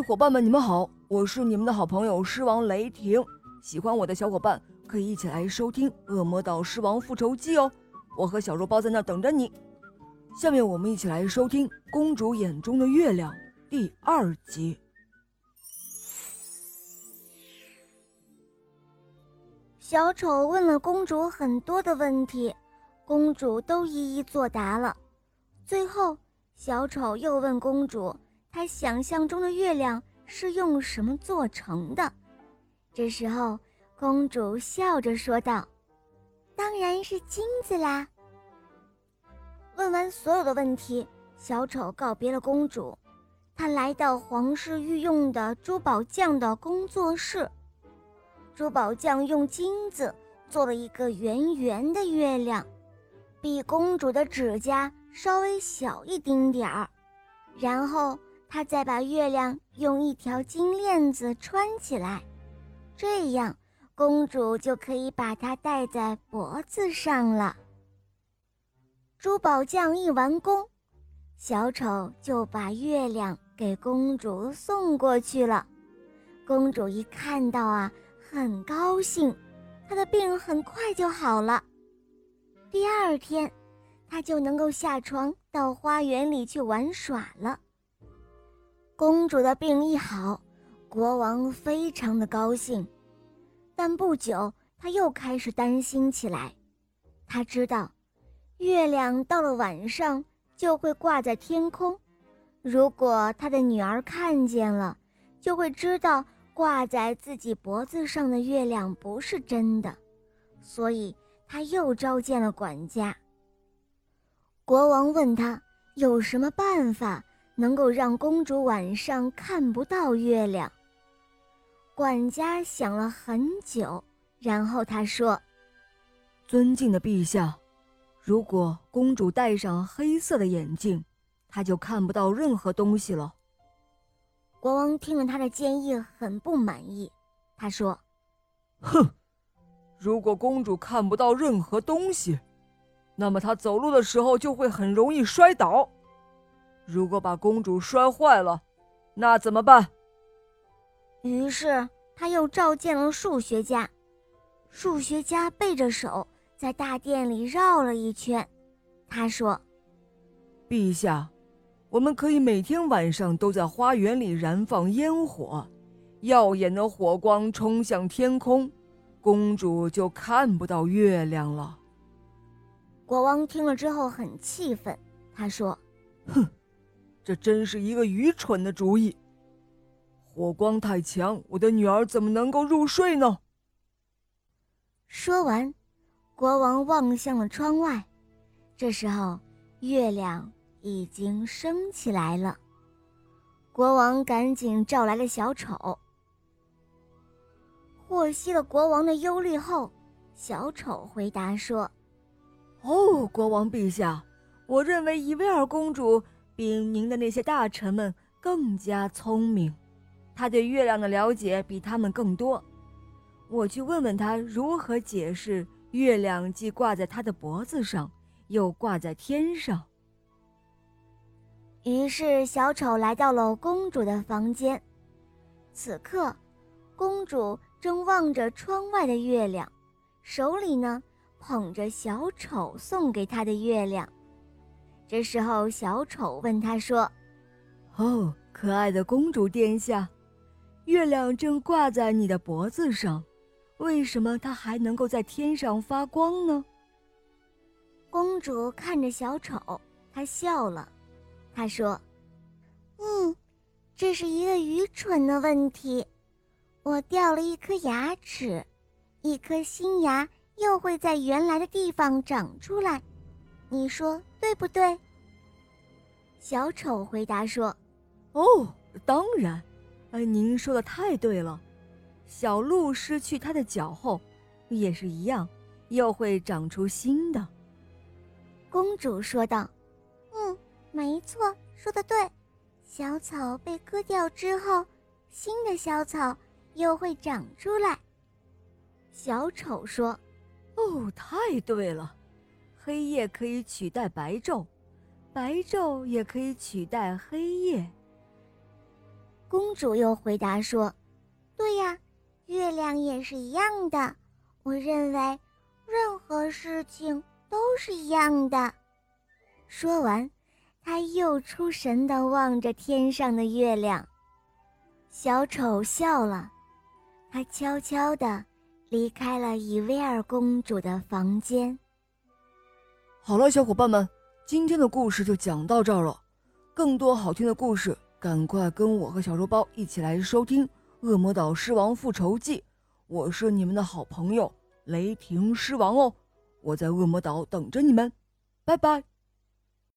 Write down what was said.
伙伴们，你们好，我是你们的好朋友狮王雷霆。喜欢我的小伙伴可以一起来收听《恶魔岛狮王复仇记》哦，我和小肉包在那等着你。下面我们一起来收听《公主眼中的月亮》第二集。小丑问了公主很多的问题，公主都一一作答了。最后，小丑又问公主。他想象中的月亮是用什么做成的？这时候，公主笑着说道：“当然是金子啦。”问完所有的问题，小丑告别了公主，他来到皇室御用的珠宝匠的工作室。珠宝匠用金子做了一个圆圆的月亮，比公主的指甲稍微小一丁点儿，然后。他再把月亮用一条金链子穿起来，这样公主就可以把它戴在脖子上了。珠宝匠一完工，小丑就把月亮给公主送过去了。公主一看到啊，很高兴，她的病很快就好了。第二天，她就能够下床到花园里去玩耍了。公主的病一好，国王非常的高兴，但不久他又开始担心起来。他知道，月亮到了晚上就会挂在天空，如果他的女儿看见了，就会知道挂在自己脖子上的月亮不是真的，所以他又召见了管家。国王问他有什么办法。能够让公主晚上看不到月亮。管家想了很久，然后他说：“尊敬的陛下，如果公主戴上黑色的眼镜，她就看不到任何东西了。”国王听了他的建议，很不满意。他说：“哼，如果公主看不到任何东西，那么她走路的时候就会很容易摔倒。”如果把公主摔坏了，那怎么办？于是他又召见了数学家。数学家背着手在大殿里绕了一圈。他说：“陛下，我们可以每天晚上都在花园里燃放烟火，耀眼的火光冲向天空，公主就看不到月亮了。”国王听了之后很气愤，他说：“哼！”这真是一个愚蠢的主意。火光太强，我的女儿怎么能够入睡呢？说完，国王望向了窗外。这时候，月亮已经升起来了。国王赶紧召来了小丑。获悉了国王的忧虑后，小丑回答说：“哦，国王陛下，我认为伊维尔公主。”比您的那些大臣们更加聪明，他对月亮的了解比他们更多。我去问问他如何解释月亮既挂在他的脖子上，又挂在天上。于是小丑来到了公主的房间。此刻，公主正望着窗外的月亮，手里呢捧着小丑送给她的月亮。这时候，小丑问他说：“哦，可爱的公主殿下，月亮正挂在你的脖子上，为什么它还能够在天上发光呢？”公主看着小丑，她笑了。她说：“嗯，这是一个愚蠢的问题。我掉了一颗牙齿，一颗新牙又会在原来的地方长出来。”你说对不对？小丑回答说：“哦，当然，呃，您说的太对了。小鹿失去它的脚后，也是一样，又会长出新的。”公主说道：“嗯，没错，说的对。小草被割掉之后，新的小草又会长出来。”小丑说：“哦，太对了。”黑夜可以取代白昼，白昼也可以取代黑夜。公主又回答说：“对呀，月亮也是一样的。我认为，任何事情都是一样的。”说完，她又出神地望着天上的月亮。小丑笑了，他悄悄地离开了伊薇尔公主的房间。好了，小伙伴们，今天的故事就讲到这儿了。更多好听的故事，赶快跟我和小肉包一起来收听《恶魔岛狮王复仇记》。我是你们的好朋友雷霆狮王哦，我在恶魔岛等着你们，拜拜。